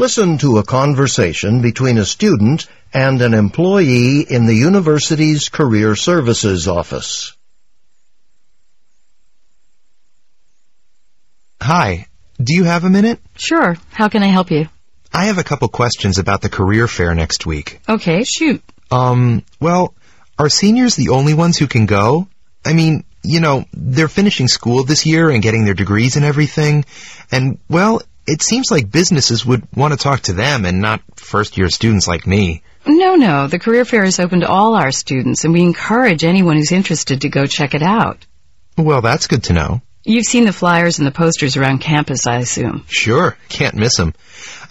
Listen to a conversation between a student and an employee in the university's Career Services Office. Hi, do you have a minute? Sure. How can I help you? I have a couple questions about the career fair next week. Okay, shoot. Um, well, are seniors the only ones who can go? I mean, you know, they're finishing school this year and getting their degrees and everything. And, well, it seems like businesses would want to talk to them and not first year students like me. No, no. The career fair is open to all our students, and we encourage anyone who's interested to go check it out. Well, that's good to know. You've seen the flyers and the posters around campus, I assume. Sure, can't miss them.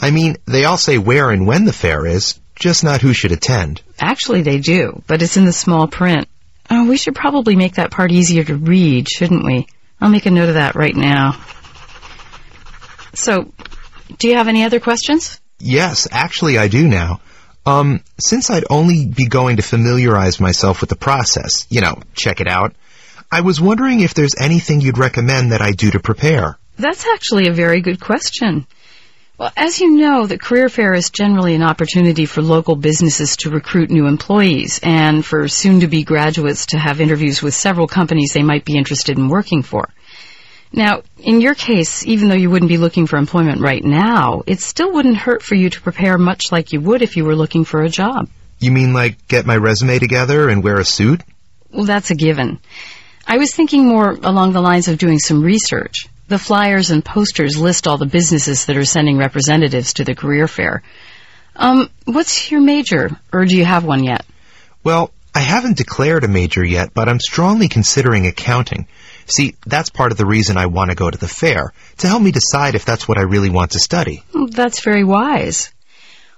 I mean, they all say where and when the fair is, just not who should attend. Actually, they do, but it's in the small print. Oh, we should probably make that part easier to read, shouldn't we? I'll make a note of that right now. So, do you have any other questions? Yes, actually I do now. Um, since I'd only be going to familiarize myself with the process, you know, check it out, I was wondering if there's anything you'd recommend that I do to prepare. That's actually a very good question. Well, as you know, the career fair is generally an opportunity for local businesses to recruit new employees and for soon-to-be graduates to have interviews with several companies they might be interested in working for. Now, in your case, even though you wouldn't be looking for employment right now, it still wouldn't hurt for you to prepare much like you would if you were looking for a job. You mean like get my resume together and wear a suit? Well, that's a given. I was thinking more along the lines of doing some research. The flyers and posters list all the businesses that are sending representatives to the career fair. Um, what's your major, or do you have one yet? Well, I haven't declared a major yet, but I'm strongly considering accounting. See, that's part of the reason I want to go to the fair, to help me decide if that's what I really want to study. That's very wise.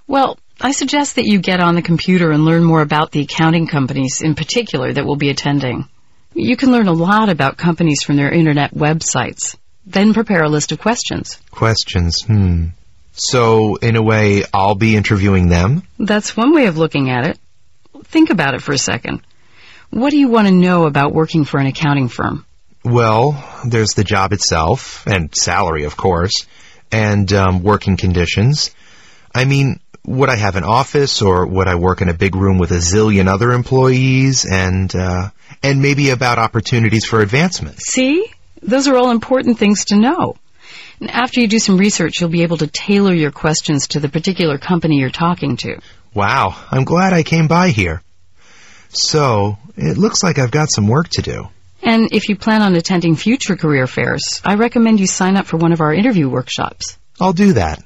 Well, I suggest that you get on the computer and learn more about the accounting companies in particular that will be attending. You can learn a lot about companies from their internet websites. Then prepare a list of questions. Questions, hmm. So, in a way, I'll be interviewing them? That's one way of looking at it. Think about it for a second. What do you want to know about working for an accounting firm? Well, there's the job itself, and salary, of course, and um, working conditions. I mean, would I have an office, or would I work in a big room with a zillion other employees, and uh, and maybe about opportunities for advancement? See? Those are all important things to know. And after you do some research, you'll be able to tailor your questions to the particular company you're talking to. Wow, I'm glad I came by here. So, it looks like I've got some work to do. And if you plan on attending future career fairs, I recommend you sign up for one of our interview workshops. I'll do that.